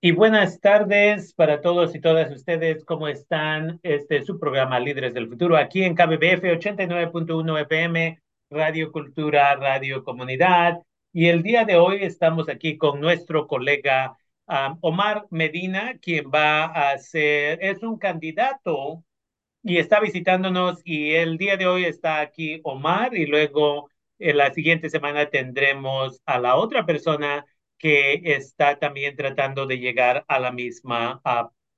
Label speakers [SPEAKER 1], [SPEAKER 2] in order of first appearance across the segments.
[SPEAKER 1] Y buenas tardes para todos y todas ustedes. ¿Cómo están? Este es su programa Líderes del Futuro aquí en KBBF 89.1 FM, Radio Cultura, Radio Comunidad. Y el día de hoy estamos aquí con nuestro colega um, Omar Medina, quien va a ser, es un candidato y está visitándonos. Y el día de hoy está aquí Omar y luego en la siguiente semana tendremos a la otra persona que está también tratando de llegar a la misma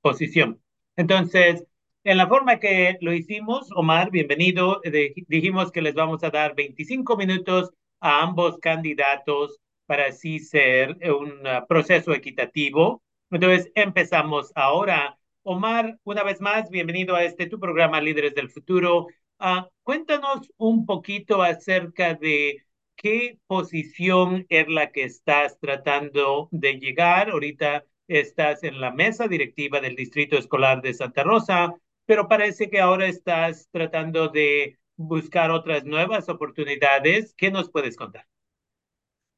[SPEAKER 1] posición. Entonces, en la forma que lo hicimos, Omar, bienvenido, dijimos que les vamos a dar 25 minutos a ambos candidatos para así ser un uh, proceso equitativo. Entonces, empezamos ahora. Omar, una vez más, bienvenido a este tu programa Líderes del Futuro. Uh, cuéntanos un poquito acerca de qué posición es la que estás tratando de llegar. Ahorita estás en la mesa directiva del Distrito Escolar de Santa Rosa, pero parece que ahora estás tratando de buscar otras nuevas oportunidades. ¿Qué nos puedes contar?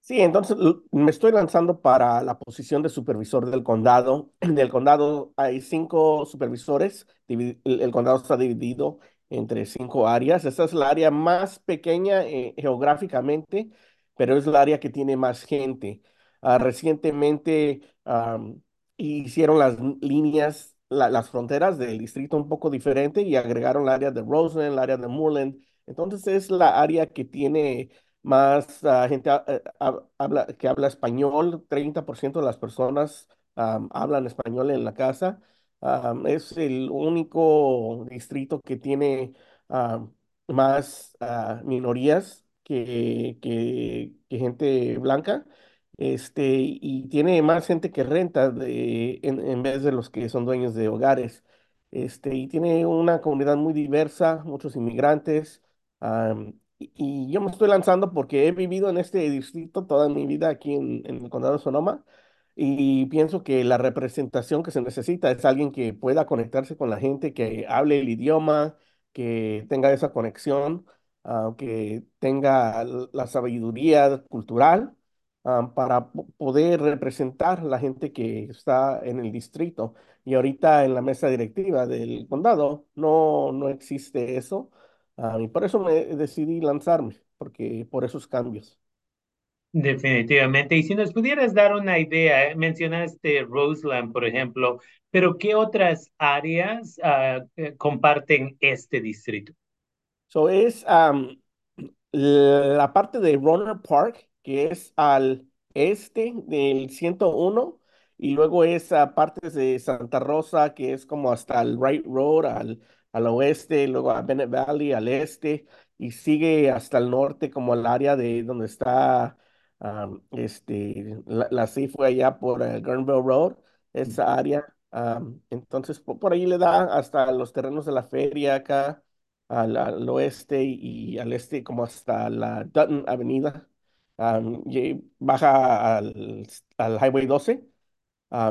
[SPEAKER 2] Sí, entonces me estoy lanzando para la posición de supervisor del condado. Del condado hay cinco supervisores. El condado está dividido entre cinco áreas. Esta es la área más pequeña eh, geográficamente, pero es la área que tiene más gente. Uh, recientemente um, hicieron las líneas, la, las fronteras del distrito un poco diferente y agregaron la área de Roseland, la área de Moorland. Entonces es la área que tiene más uh, gente uh, habla, que habla español. 30% de las personas um, hablan español en la casa. Um, es el único distrito que tiene uh, más uh, minorías que, que, que, gente blanca. Este, y tiene más gente que renta de, en, en, vez de los que son dueños de hogares. Este, y tiene una comunidad muy diversa, muchos inmigrantes. Um, y, yo me estoy lanzando porque he vivido en este distrito toda mi vida aquí en, en el condado de Sonoma y pienso que la representación que se necesita es alguien que pueda conectarse con la gente, que hable el idioma, que tenga esa conexión, uh, que tenga la sabiduría cultural um, para poder representar la gente que está en el distrito. Y ahorita en la mesa directiva del condado no, no existe eso. Uh, y por eso me decidí lanzarme, porque por esos cambios.
[SPEAKER 1] Definitivamente. Y si nos pudieras dar una idea, ¿eh? mencionaste Roseland, por ejemplo, pero ¿qué otras áreas uh, comparten este distrito?
[SPEAKER 2] So es um, la parte de Runner Park, que es al este del 101, y luego es a partes de Santa Rosa, que es como hasta el Wright Road, al, al oeste, luego a Bennett Valley, al este, y sigue hasta el norte, como el área de donde está Um, este, la, la sí fue allá por uh, Gurnville Road, esa área. Um, entonces, por, por, ahí le da hasta los terrenos de la feria acá, al, al oeste y, al este, como hasta la Dutton Avenida. Um, y baja al, al Highway 12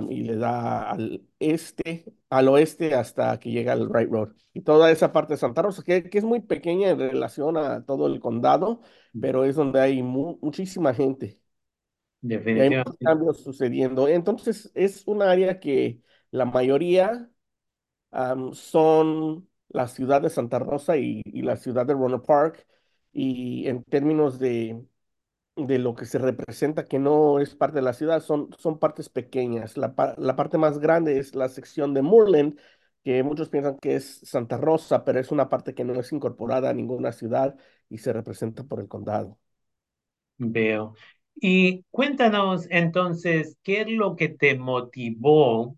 [SPEAKER 2] y le da al este, al oeste hasta que llega al Wright Road. Y toda esa parte de Santa Rosa, que, que es muy pequeña en relación a todo el condado, pero es donde hay mu muchísima gente. Y hay muchos cambios sucediendo. Entonces, es un área que la mayoría um, son la ciudad de Santa Rosa y, y, la ciudad de Roanoke Park. Y en términos de, de lo que se representa, que no es parte de la ciudad, son, son partes pequeñas. La, la parte más grande es la sección de Moorland, que muchos piensan que es Santa Rosa, pero es una parte que no es incorporada a ninguna ciudad y se representa por el condado.
[SPEAKER 1] Veo. Y cuéntanos entonces, ¿qué es lo que te motivó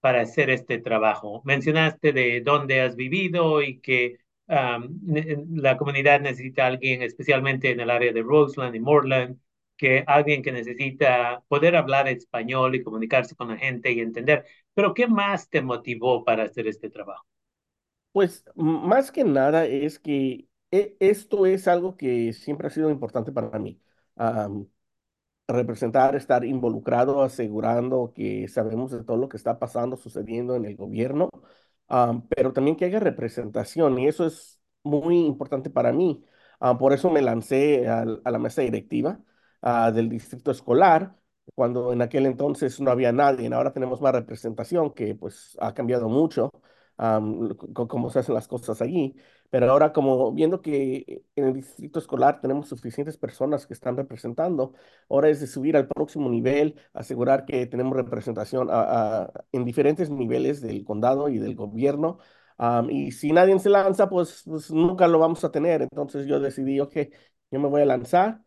[SPEAKER 1] para hacer este trabajo? Mencionaste de dónde has vivido y que um, la comunidad necesita a alguien, especialmente en el área de Roseland y Moreland, que alguien que necesita poder hablar español y comunicarse con la gente y entender. Pero ¿qué más te motivó para hacer este trabajo?
[SPEAKER 2] Pues más que nada es que esto es algo que siempre ha sido importante para mí. Um, representar, estar involucrado, asegurando que sabemos de todo lo que está pasando, sucediendo en el gobierno, um, pero también que haya representación y eso es muy importante para mí. Uh, por eso me lancé a, a la mesa directiva uh, del distrito escolar, cuando en aquel entonces no había nadie. Ahora tenemos más representación, que pues ha cambiado mucho co- cómo se hacen las cosas allí. Pero ahora como viendo que en el distrito escolar tenemos suficientes personas que están representando, ahora es de subir al próximo nivel, asegurar que tenemos representación en diferentes niveles del condado y del gobierno. Y si nadie se lanza, pues, pues nunca lo vamos a tener. Entonces yo decidí, ok, yo me voy a lanzar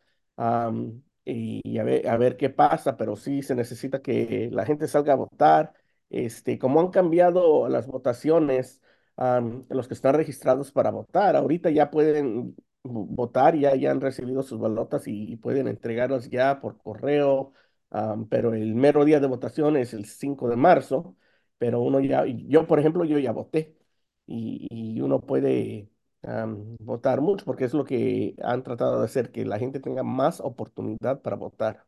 [SPEAKER 2] y a ver, a ver qué pasa, pero sí se necesita que la gente salga a votar. Este, como han cambiado las votaciones, am, los que están registrados para votar, ahorita ya pueden vo- votar, ya, ya han recibido sus balotas y, y pueden entregarlas ya por correo, am, pero el mero día de votación es el 5 de marzo, pero uno ya, yo por ejemplo, yo ya voté y, y uno puede am, votar mucho, porque es lo que han tratado de hacer, que la gente tenga más oportunidad para votar.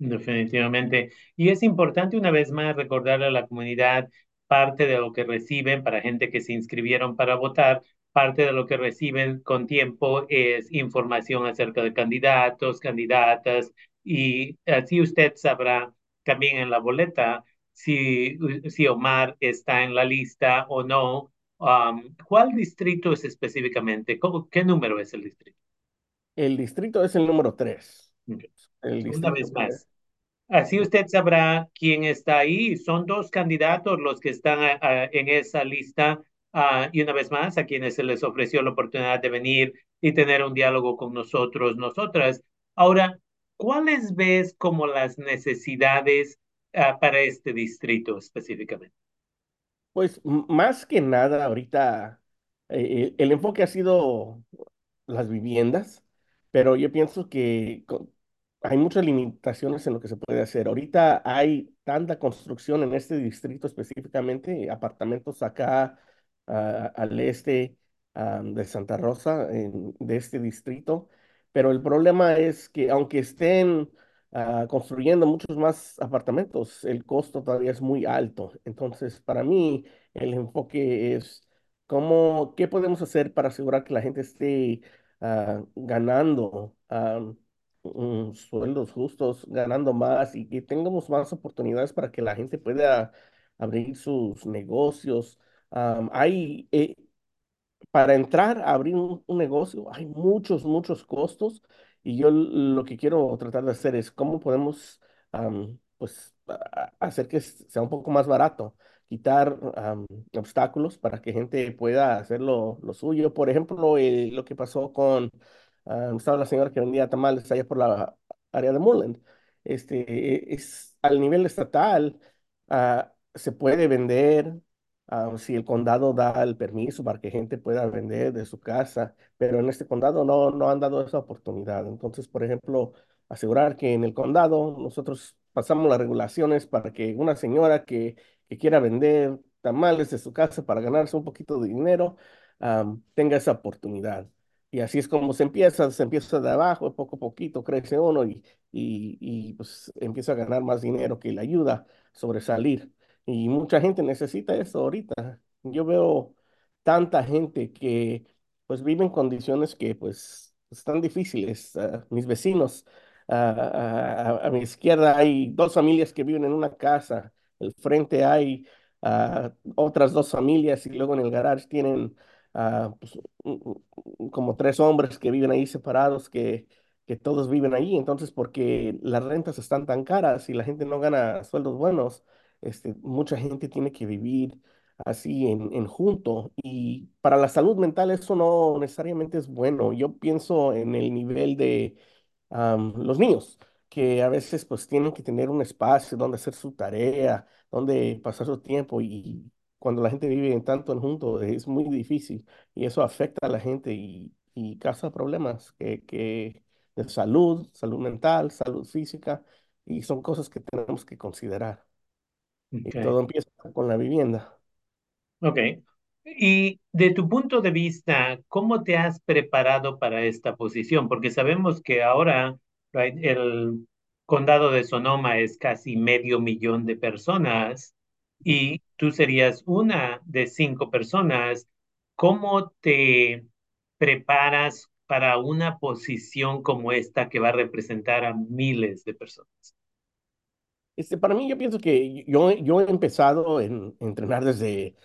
[SPEAKER 1] Definitivamente. Y es importante una vez más recordarle a la comunidad parte de lo que reciben para gente que se inscribieron para votar, parte de lo que reciben con tiempo es información acerca de candidatos, candidatas, y así usted sabrá también en la boleta si, si Omar está en la lista o no. Um, ¿cuál distrito es específicamente? ¿Cómo- ¿Qué número es el distrito?
[SPEAKER 2] El distrito es el número 3.
[SPEAKER 1] Ok.
[SPEAKER 2] El
[SPEAKER 1] Una vez
[SPEAKER 2] 3.
[SPEAKER 1] más. Así usted sabrá quién está ahí. Son dos candidatos los que están ah, ah, en esa lista. ah, y una vez más, a quienes se les ofreció la oportunidad de venir y tener un diálogo con nosotros, nosotras. Ahora, ¿cuáles ves como las necesidades ah, para este distrito específicamente?
[SPEAKER 2] Pues más que nada, ahorita eh, el enfoque ha sido las viviendas, pero yo pienso que hay muchas limitaciones en lo que se puede hacer. Ahorita hay tanta construcción en este distrito específicamente, apartamentos acá ah, al este ah, de Santa Rosa, en- de este distrito, pero el problema es que aunque estén ah, construyendo muchos más apartamentos, el costo todavía es muy alto. Entonces, para mí, el enfoque es cómo, qué podemos hacer para asegurar que la gente esté ganando sueldos justos, ganando más y que tengamos más oportunidades para que la gente pueda abrir sus negocios. Hay, eh, para entrar a abrir un, negocio hay muchos, muchos costos y yo lo que quiero tratar de hacer es cómo podemos pues hacer que sea un poco más barato, quitar obstáculos para que gente pueda hacer lo, lo suyo. Por ejemplo, eh, lo que pasó con, am, estaba la señora que vendía tamales allá por la área de Moreland. Este, e- es al nivel estatal, ah, se puede vender ah, si el condado da el permiso para que gente pueda vender de su casa, pero en este condado no, no han dado esa oportunidad. Entonces, por ejemplo, asegurar que en el condado nosotros pasamos las regulaciones para que una señora que, que quiera vender tamales de su casa para ganarse un poquito de dinero, am, tenga esa oportunidad. Y así es como se empieza, se empieza de abajo, poco a poquito crece uno y, y, y pues empieza a ganar más dinero que le ayuda a sobresalir. Y mucha gente necesita eso ahorita. Yo veo tanta gente que pues vive en condiciones que pues están difíciles. Ah, mis vecinos, ah, a, a- mi izquierda hay dos familias que viven en una casa. Al frente hay otras dos familias y luego en el garage tienen pues, como tres hombres que viven ahí separados que, que todos viven ahí. Entonces, porque las rentas están tan caras y la gente no gana sueldos buenos este, mucha gente tiene que vivir así en, en junto y para la salud mental eso no necesariamente es bueno. Yo pienso en el nivel de los niños, que a veces pues tienen que tener un espacio donde hacer su tarea, donde pasar su tiempo y cuando la gente vive en tanto en junto es muy difícil y eso afecta a la gente y, y causa problemas que, que de salud, salud mental, salud física y son cosas que tenemos que considerar. Y
[SPEAKER 1] Okay.
[SPEAKER 2] todo empieza con la vivienda.
[SPEAKER 1] Ok. Y de tu punto de vista, ¿cómo te has preparado para esta posición? Porque sabemos que ahora, right, el condado de Sonoma es casi medio millón de personas y tú serías una de cinco personas. ¿Cómo te preparas para una posición como esta que va a representar a miles de personas?
[SPEAKER 2] Este, para mí, yo pienso que yo, yo he empezado en, a entrenar desde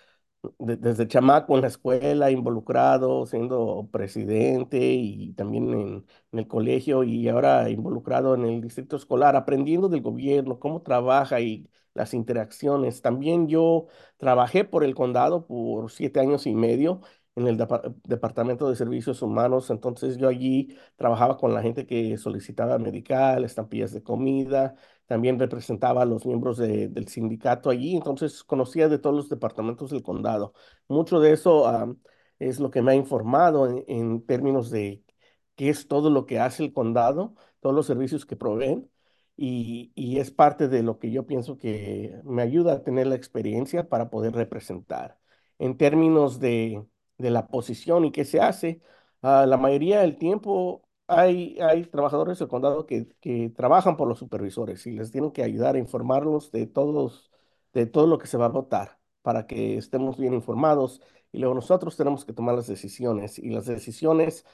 [SPEAKER 2] de- desde chamaco en la escuela, involucrado, siendo presidente y también en, en el colegio y ahora involucrado en el distrito escolar, aprendiendo del gobierno, cómo trabaja y las interacciones. También yo trabajé por el condado por siete años y medio en el depa- Departamento de Servicios Humanos, entonces yo allí trabajaba con la gente que solicitaba medical, estampillas de comida también representaba a los miembros de- del sindicato allí, entonces conocía de todos los departamentos del condado. Mucho de eso es lo que me ha informado en, en términos de qué es todo lo que hace el condado, todos los servicios que proveen, y, y es parte de lo que yo pienso que me ayuda a tener la experiencia para poder representar. En términos de, de la posición y qué se hace, ah, la mayoría del tiempo hay, hay trabajadores del condado que, que trabajan por los supervisores y les tienen que ayudar a informarlos de todos, de todo lo que se va a votar para que estemos bien informados y luego nosotros tenemos que tomar las decisiones y las decisiones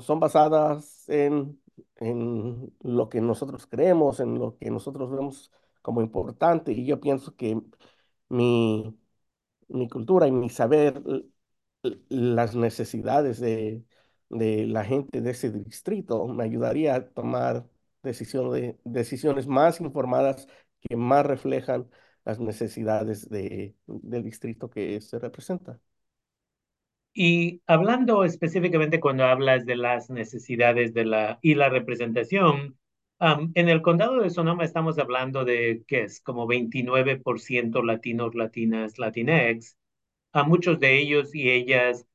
[SPEAKER 2] son basadas en, en lo que nosotros creemos, en lo que nosotros vemos como importante y yo pienso que mi, mi cultura y mi saber las necesidades de, de la gente de ese distrito me ayudaría a tomar decisión de- decisiones más informadas que más reflejan las necesidades de, del distrito que se representa.
[SPEAKER 1] Y hablando específicamente cuando hablas de las necesidades de la y la representación, am, en el condado de Sonoma estamos hablando de que es como 29% latinos, latinas, latinex. A muchos de ellos y ellas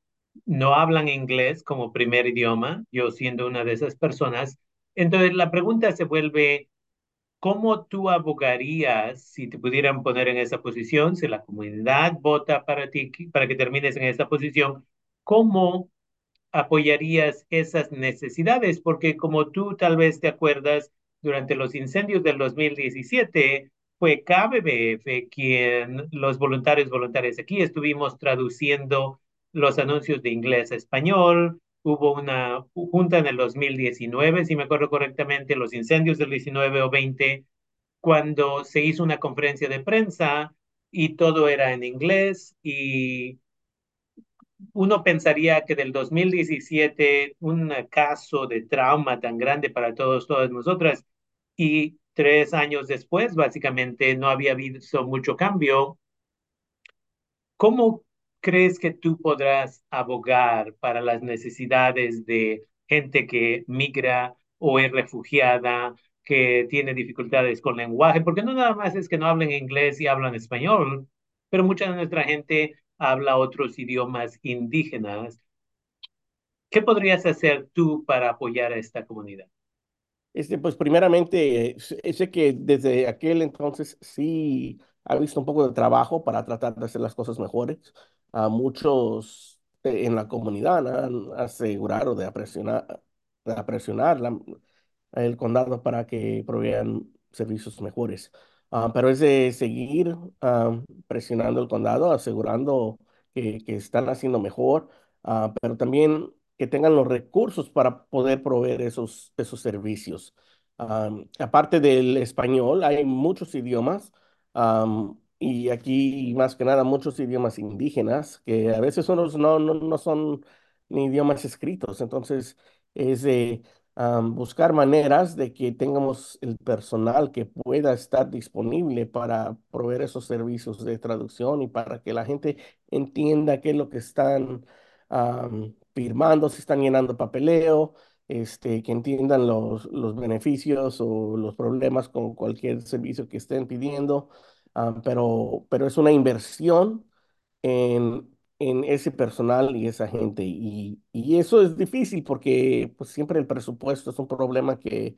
[SPEAKER 1] no hablan inglés como primer idioma, yo siendo una de esas personas. Entonces la pregunta se vuelve, ¿cómo tú abogarías si te pudieran poner en esa posición, si la comunidad vota para ti, para que termines en esa posición? ¿Cómo apoyarías esas necesidades? Porque como tú tal vez te acuerdas, durante los incendios del 2017 fue KBBF quien, los voluntarios voluntarios aquí, estuvimos traduciendo los anuncios de inglés a español. Hubo una junta en el 2019, si me acuerdo correctamente, los incendios del 19 o 20, cuando se hizo una conferencia de prensa y todo era en inglés y uno pensaría que del 2017, un caso de trauma tan grande para todos, todas nosotras, y tres años después, básicamente, no había visto mucho cambio. ¿Cómo crees que tú podrás abogar para las necesidades de gente que migra o es refugiada, que tiene dificultades con lenguaje? Porque no nada más es que no hablen inglés y hablan español, pero mucha de nuestra gente habla otros idiomas indígenas. ¿Qué podrías hacer tú para apoyar a esta comunidad?
[SPEAKER 2] Este, pues primeramente, sé que desde aquel entonces sí ha visto un poco de trabajo para tratar de hacer las cosas mejores. A muchos en la comunidad han asegurado de presionar, de presionar la- el condado para que provean servicios mejores. Ah, pero es de seguir ah, presionando el condado, asegurando que, que están haciendo mejor, ah, pero también que tengan los recursos para poder proveer esos, esos servicios. Am, aparte del español, hay muchos idiomas am, y aquí más que nada muchos idiomas indígenas que a veces son los- no, no, no son ni idiomas escritos. Entonces, es de buscar maneras de que tengamos el personal que pueda estar disponible para proveer esos servicios de traducción y para que la gente entienda qué es lo que están firmando, si están llenando papeleo, este, que entiendan los, los beneficios o los problemas con cualquier servicio que estén pidiendo, am, pero, pero es una inversión en, en ese personal y esa gente. Y, y eso es difícil porque pues, siempre el presupuesto es un problema que,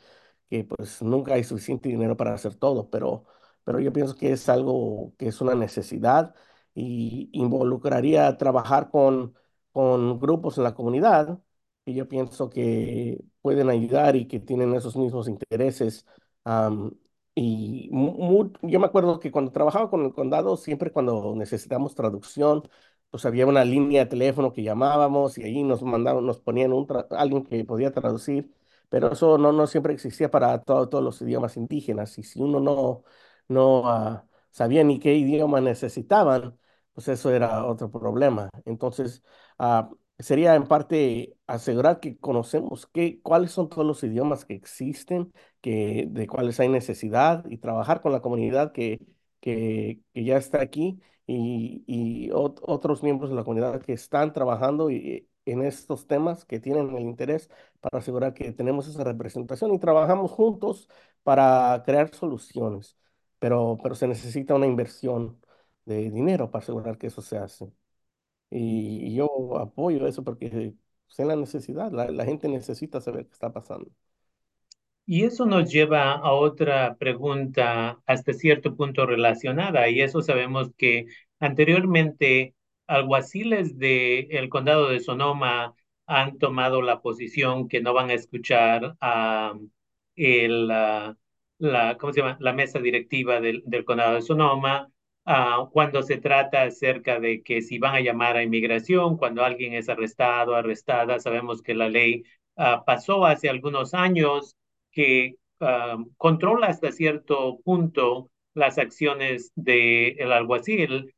[SPEAKER 2] que pues, nunca hay suficiente dinero para hacer todo, pero, pero yo pienso que es algo que es una necesidad y involucraría trabajar con, con grupos en la comunidad que yo pienso que pueden ayudar y que tienen esos mismos intereses. am, y mu- mu- yo me acuerdo que cuando trabajaba con el condado, siempre cuando necesitamos traducción, pues había una línea de teléfono que llamábamos y ahí nos mandaban, nos ponían un alguien que podía traducir. pero eso no, no siempre existía para todo- todos los idiomas indígenas. Y si uno no, no ah, sabía ni qué idioma necesitaban, pues eso era otro problema. Entonces, ah, sería en parte asegurar que conocemos qué, cuáles son todos los idiomas que existen, que, de cuáles hay necesidad y trabajar con la comunidad que, que, que ya está aquí y, y ot- otros miembros de la comunidad que están trabajando y- en estos temas, que tienen el interés para asegurar que tenemos esa representación y trabajamos juntos para crear soluciones. Pero, pero se necesita una inversión de dinero para asegurar que eso se hace. Y, y yo apoyo eso porque sé la necesidad, la, la gente necesita saber qué está pasando.
[SPEAKER 1] Y eso nos lleva a otra pregunta hasta cierto punto relacionada, y eso sabemos que anteriormente alguaciles del condado de Sonoma han tomado la posición que no van a escuchar a el, la, ¿cómo se llama? la mesa directiva del, del condado de Sonoma ah, cuando se trata acerca de que si van a llamar a inmigración, cuando alguien es arrestado, arrestada, sabemos que la ley ah, pasó hace algunos años que uh, controla hasta cierto punto las acciones del el alguacil,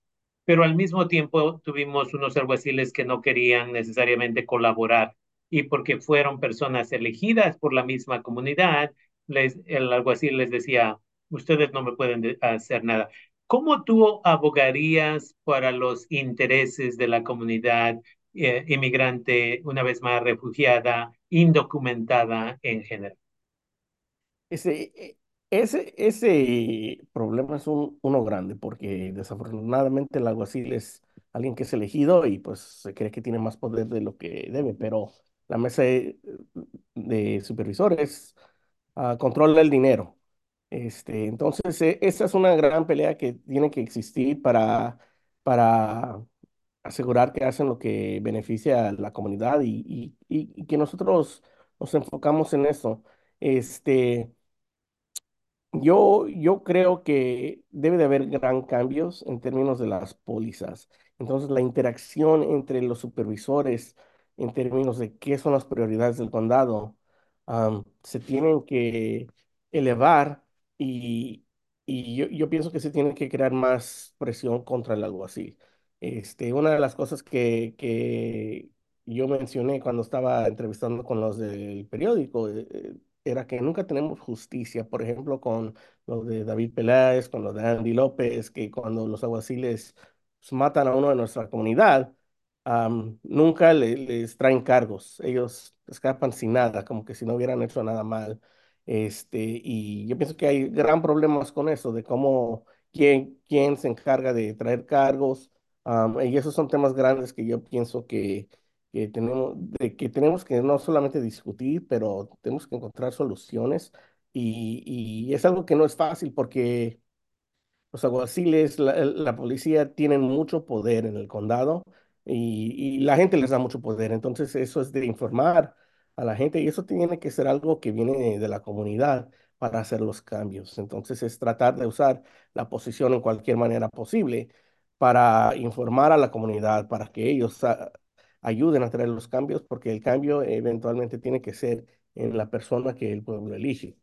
[SPEAKER 1] pero al mismo tiempo tuvimos unos alguaciles que no querían necesariamente colaborar y porque fueron personas elegidas por la misma comunidad, les, el alguacil les decía, ustedes no me pueden hacer nada. ¿Cómo tú abogarías para los intereses de la comunidad eh, inmigrante, una vez más refugiada, indocumentada en general?
[SPEAKER 2] Ese, e- ese, ese problema es un, uno grande porque desafortunadamente el alguacil es alguien que es elegido y pues se cree que tiene más poder de lo que debe, pero la mesa de, supervisores ah, controla el dinero. Este, entonces, e- esa es una gran pelea que tiene que existir para, para asegurar que hacen lo que beneficia a la comunidad y, y, que nosotros nos enfocamos en eso. Este, yo, yo creo que debe de haber gran cambios en términos de las pólizas. Entonces, la interacción entre los supervisores en términos de qué son las prioridades del condado, se tienen que elevar y, y yo, yo pienso que se tiene que crear más presión contra el alguacil. Este, una de las cosas que, que yo mencioné cuando estaba entrevistando con los del periódico, eh, eh, era que nunca tenemos justicia, por ejemplo, con lo de David Peláez, con lo de Andy López, que cuando los alguaciles matan a uno de nuestra comunidad, nunca le- les traen cargos, ellos escapan sin nada, como que si no hubieran hecho nada mal. Este, y yo pienso que hay gran problemas con eso, de cómo, quién, quién se encarga de traer cargos, y esos son temas grandes que yo pienso que que tenemos, de que tenemos que no solamente discutir, pero tenemos que encontrar soluciones. Y, y es algo que no es fácil porque los alguaciles, la, la policía tienen mucho poder en el condado y, y la gente les da mucho poder. Entonces eso es de informar a la gente y eso tiene que ser algo que viene de la comunidad para hacer los cambios. Entonces es tratar de usar la posición en cualquier manera posible para informar a la comunidad, para que ellos ah, ayuden a traer los cambios, porque el cambio eventualmente tiene que ser en la persona que el pueblo elige.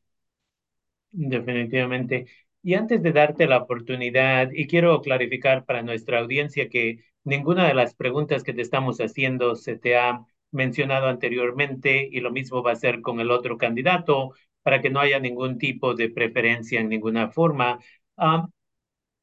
[SPEAKER 1] Definitivamente. Y antes de darte la oportunidad, y quiero clarificar para nuestra audiencia que ninguna de las preguntas que te estamos haciendo se te ha mencionado anteriormente y lo mismo va a ser con el otro candidato para que no haya ningún tipo de preferencia en ninguna forma. Ah,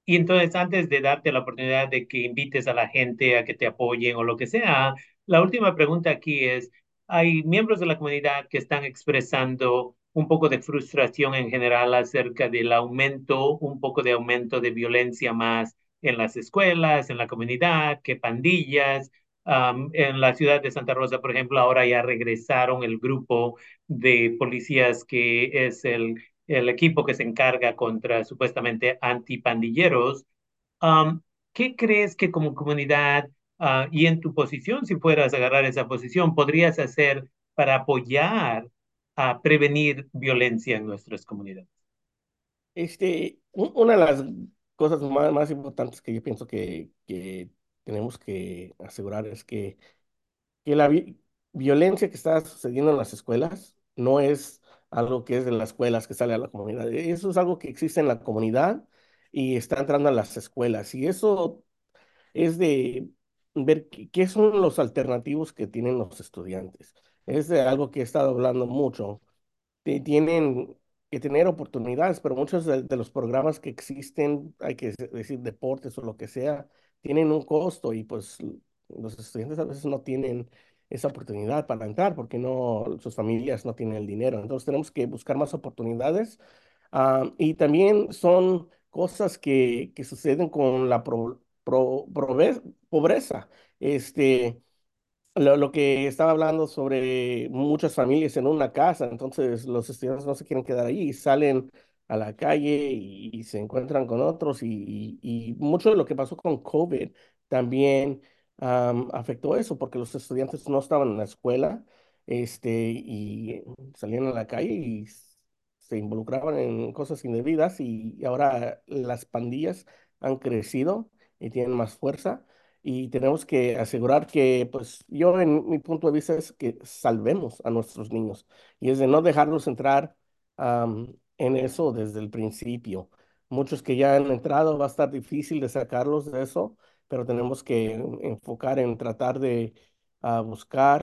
[SPEAKER 1] y entonces, antes de darte la oportunidad de que invites a la gente a que te apoyen o lo que sea, la última pregunta aquí es, hay miembros de la comunidad que están expresando un poco de frustración en general acerca del aumento, un poco de aumento de violencia más en las escuelas, en la comunidad, que pandillas. Um, en la ciudad de Santa Rosa, por ejemplo, ahora ya regresaron el grupo de policías que es el el equipo que se encarga contra supuestamente antipandilleros. Um, ¿Qué crees que como comunidad uh, y en tu posición, si fueras a agarrar esa posición, podrías hacer para apoyar a prevenir violencia en nuestras comunidades?
[SPEAKER 2] Este, un- una de las cosas más, más importantes que yo pienso que, que tenemos que asegurar es que, que la vi- violencia que está sucediendo en las escuelas no es algo que es de las escuelas que sale a la comunidad. Eso es algo que existe en la comunidad y está entrando a las escuelas. Y eso es de ver qué son los alternativos que tienen los estudiantes. Es de algo que he estado hablando mucho tienen que tener oportunidades, pero muchos de, de los programas que existen, hay que decir deportes o lo que sea, tienen un costo y pues los estudiantes a veces no tienen esa oportunidad para entrar porque no, sus familias no tienen el dinero. Entonces tenemos que buscar más oportunidades. Ah, y también son cosas que, que suceden con la pro- pro- pobreza. Este, lo, lo que estaba hablando sobre muchas familias en una casa, entonces los estudiantes no se quieren quedar ahí, salen a la calle y, se encuentran con otros y, mucho de lo que pasó con COVID también am, afectó eso porque los estudiantes no estaban en la escuela este, y salían a la calle y se involucraban en cosas indebidas y ahora las pandillas han crecido y tienen más fuerza y tenemos que asegurar que, pues yo en mi punto de vista es que salvemos a nuestros niños y es de no dejarlos entrar am, en eso desde el principio. Muchos que ya han entrado va a estar difícil de sacarlos de eso, pero tenemos que enfocar en tratar de ah, buscar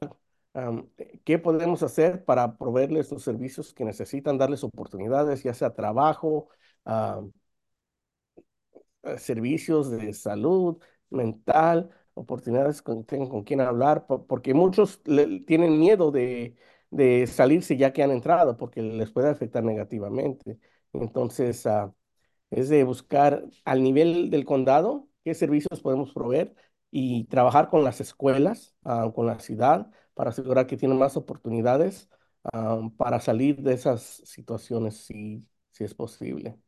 [SPEAKER 2] qué podemos hacer para proveerles los servicios que necesitan, darles oportunidades, ya sea trabajo, eh, servicios de salud mental, oportunidades con, con quien hablar, po- porque muchos tienen miedo de, de salirse ya que han entrado, porque les puede afectar negativamente. Entonces, ah, es de buscar al nivel del condado qué servicios podemos proveer y trabajar con las escuelas, ah, con la ciudad, para asegurar que tienen más oportunidades, ah, para salir de esas situaciones si, si es posible.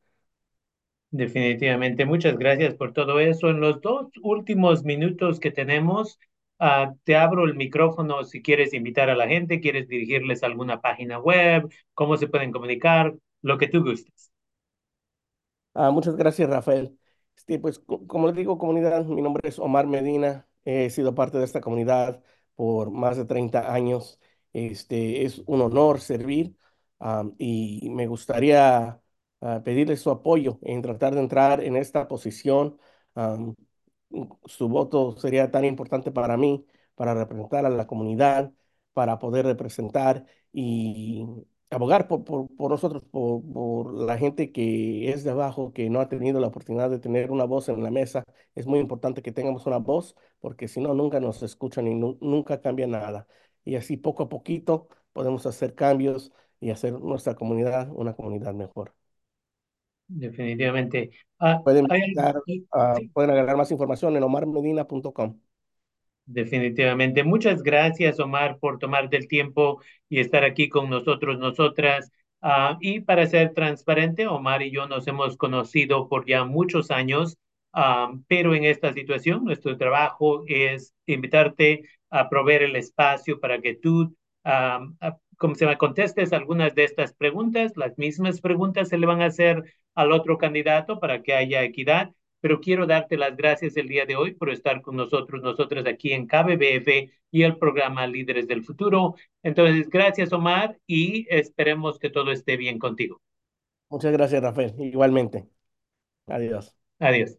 [SPEAKER 1] Definitivamente, muchas gracias por todo eso. En los dos últimos minutos que tenemos, ah, te abro el micrófono si quieres invitar a la gente, quieres dirigirles a alguna página web, cómo se pueden comunicar, lo que tú gustes.
[SPEAKER 2] Ah, muchas gracias, Rafael. Este, pues, co- como les digo, comunidad, mi nombre es Omar Medina. He sido parte de esta comunidad por más de 30 años. Este, es un honor servir, am, y me gustaría ah, pedirles su apoyo en tratar de entrar en esta posición. Am, su voto sería tan importante para mí, para representar a la comunidad, para poder representar y abogar por, nosotros, por, la gente que es de abajo, que no ha tenido la oportunidad de tener una voz en la mesa. Es muy importante que tengamos una voz, porque si no, nunca nos escuchan y nu- nunca cambia nada. Y así poco a poquito podemos hacer cambios y hacer nuestra comunidad una comunidad mejor.
[SPEAKER 1] Definitivamente. Ah,
[SPEAKER 2] Pueden
[SPEAKER 1] hay
[SPEAKER 2] visitar,
[SPEAKER 1] algo-
[SPEAKER 2] ah,
[SPEAKER 1] sí,
[SPEAKER 2] pueden agarrar más información en omarmedina.com.
[SPEAKER 1] Definitivamente. Muchas gracias, Omar, por tomarte el tiempo y estar aquí con nosotros, nosotras. Ah, y para ser transparente, Omar y yo nos hemos conocido por ya muchos años, ah, pero en esta situación nuestro trabajo es invitarte a proveer el espacio para que tú, ah, como se me contestes algunas de estas preguntas. Las mismas preguntas se le van a hacer al otro candidato para que haya equidad pero quiero darte las gracias el día de hoy por estar con nosotros, nosotros aquí en KBBF y el programa Líderes del Futuro. Entonces, gracias Omar y esperemos que todo esté bien contigo.
[SPEAKER 2] Muchas gracias, Rafael. Igualmente. Adiós.
[SPEAKER 1] Adiós.